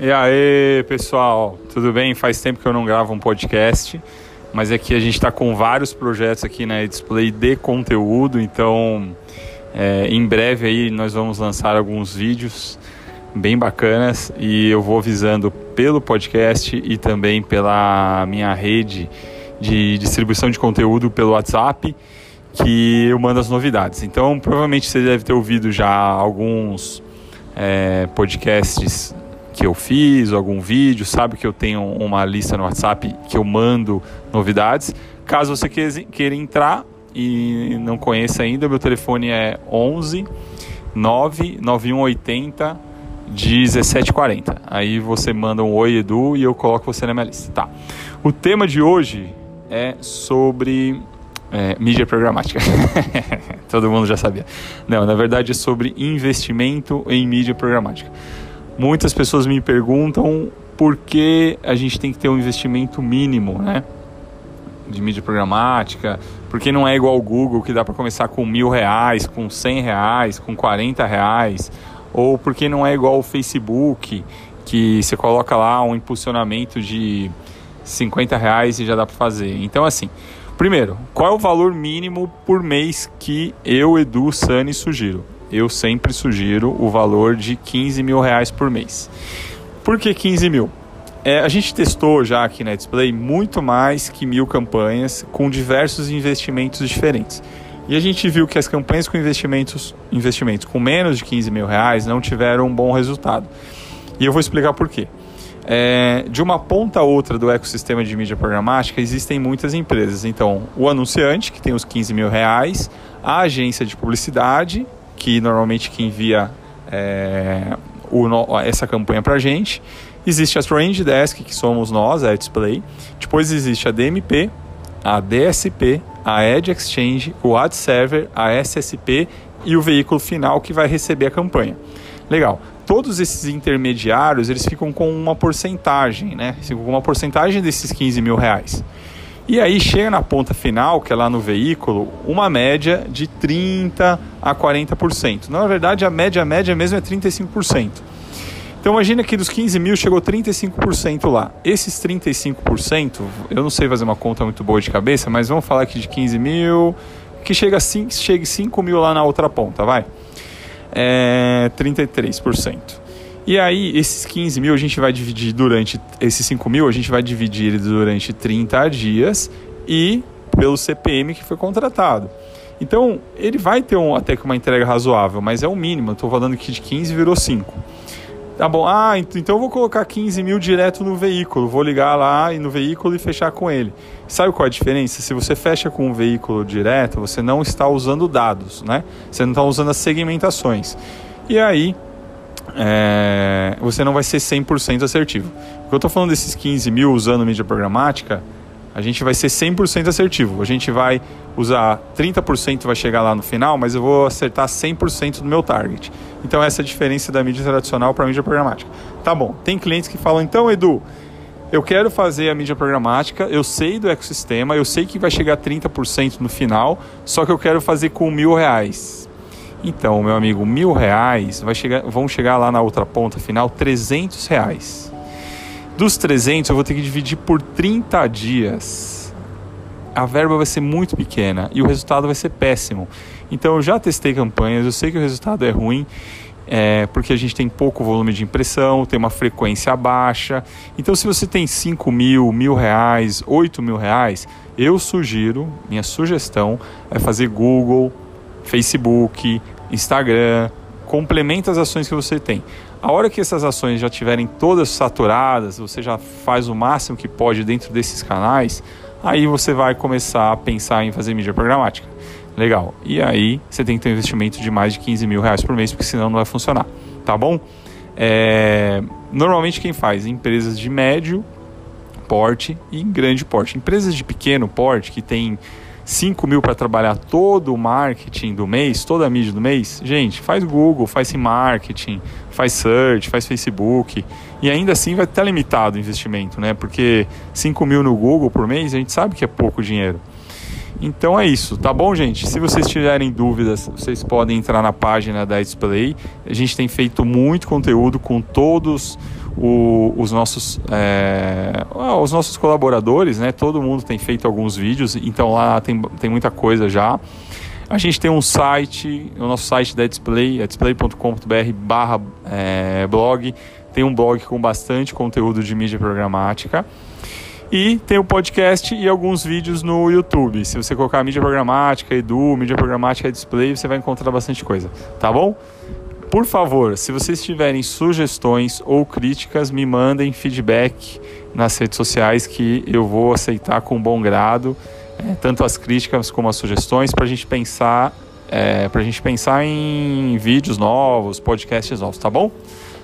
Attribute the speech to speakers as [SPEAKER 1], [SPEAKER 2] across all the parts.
[SPEAKER 1] E aí, pessoal, tudo bem? Faz tempo que eu não gravo um podcast, mas aqui a gente está com vários projetos aqui na Display de conteúdo, então é, em breve aí nós vamos lançar alguns vídeos bem bacanas e eu vou avisando pelo podcast e também pela minha rede de distribuição de conteúdo pelo WhatsApp que eu mando as novidades. Então, provavelmente você deve ter ouvido já alguns é, podcasts que eu fiz, algum vídeo, sabe que eu tenho uma lista no WhatsApp que eu mando novidades. Caso você queira entrar e não conheça ainda, meu telefone é 11 99180 1740. Aí você manda um oi Edu e eu coloco você na minha lista. Tá. O tema de hoje é sobre é, mídia programática. Todo mundo já sabia. Não, na verdade é sobre investimento em mídia programática. Muitas pessoas me perguntam por que a gente tem que ter um investimento mínimo, né? De mídia programática, porque não é igual ao Google que dá para começar com mil reais, com cem reais, com quarenta reais, ou porque não é igual ao Facebook que você coloca lá um impulsionamento de 50 reais e já dá para fazer. Então assim, primeiro, qual é o valor mínimo por mês que eu, Edu, Sani sugiro? Eu sempre sugiro o valor de 15 mil reais por mês. Por que 15 mil? É, a gente testou já aqui na Display muito mais que mil campanhas com diversos investimentos diferentes. E a gente viu que as campanhas com investimentos, investimentos com menos de 15 mil reais não tiveram um bom resultado. E eu vou explicar por quê. É, de uma ponta a outra do ecossistema de mídia programática existem muitas empresas. Então, o anunciante, que tem os 15 mil reais, a agência de publicidade que normalmente que envia é, o, essa campanha para a gente. Existe a Trend Desk, que somos nós, a Display. Depois existe a DMP, a DSP, a Edge Exchange, o Ad Server, a SSP e o veículo final que vai receber a campanha. Legal. Todos esses intermediários eles ficam com uma porcentagem, né? Ficam com uma porcentagem desses 15 mil reais. E aí chega na ponta final, que é lá no veículo, uma média de 30 a 40%. Na verdade, a média a média mesmo é 35%. Então imagina que dos 15 mil chegou 35% lá. Esses 35%, eu não sei fazer uma conta muito boa de cabeça, mas vamos falar aqui de 15 mil, que chega, chegue 5 mil lá na outra ponta, vai. É 33%. E aí, esses 15 mil a gente vai dividir durante. Esses 5 mil a gente vai dividir durante 30 dias e pelo CPM que foi contratado. Então, ele vai ter um, até que uma entrega razoável, mas é o mínimo. Estou falando que de 15 virou 5. Tá bom, ah, então eu vou colocar 15 mil direto no veículo. Vou ligar lá no veículo e fechar com ele. Sabe qual é a diferença? Se você fecha com um veículo direto, você não está usando dados, né? Você não está usando as segmentações. E aí, é, você não vai ser 100% assertivo. Porque eu estou falando desses 15 mil usando mídia programática, a gente vai ser 100% assertivo. A gente vai usar 30% vai chegar lá no final, mas eu vou acertar 100% do meu target. Então essa é a diferença da mídia tradicional para a mídia programática. Tá bom, tem clientes que falam, então Edu, eu quero fazer a mídia programática, eu sei do ecossistema, eu sei que vai chegar a 30% no final, só que eu quero fazer com mil reais. Então, meu amigo, mil reais vai chegar, vão chegar lá na outra ponta final 300 reais. Dos 300 eu vou ter que dividir por 30 dias. A verba vai ser muito pequena e o resultado vai ser péssimo. Então eu já testei campanhas, eu sei que o resultado é ruim, é, porque a gente tem pouco volume de impressão, tem uma frequência baixa. Então se você tem 5 mil, mil reais, 8 mil reais, eu sugiro, minha sugestão é fazer Google, Facebook, Instagram, complementa as ações que você tem. A hora que essas ações já estiverem todas saturadas, você já faz o máximo que pode dentro desses canais, aí você vai começar a pensar em fazer mídia programática. Legal. E aí você tem que ter um investimento de mais de 15 mil reais por mês, porque senão não vai funcionar. Tá bom? É... Normalmente quem faz? Empresas de médio porte e grande porte. Empresas de pequeno porte que tem 5 mil para trabalhar todo o marketing do mês, toda a mídia do mês, gente, faz Google, faz marketing, faz search, faz Facebook. E ainda assim vai estar limitado o investimento, né? Porque 5 mil no Google por mês, a gente sabe que é pouco dinheiro. Então é isso, tá bom, gente? Se vocês tiverem dúvidas, vocês podem entrar na página da Display. A gente tem feito muito conteúdo com todos o, os nossos é, os nossos colaboradores, né? Todo mundo tem feito alguns vídeos, então lá tem, tem muita coisa já. A gente tem um site, o nosso site da Display, é display.com.br barra é, blog. Tem um blog com bastante conteúdo de mídia programática. E tem o podcast e alguns vídeos no YouTube. Se você colocar mídia programática, Edu, mídia programática display, você vai encontrar bastante coisa, tá bom? Por favor, se vocês tiverem sugestões ou críticas, me mandem feedback nas redes sociais que eu vou aceitar com bom grado, é, tanto as críticas como as sugestões, para a gente pensar, é, para a gente pensar em vídeos novos, podcasts novos, tá bom?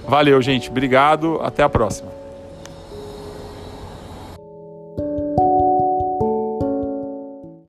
[SPEAKER 1] Valeu, gente. Obrigado. Até a próxima.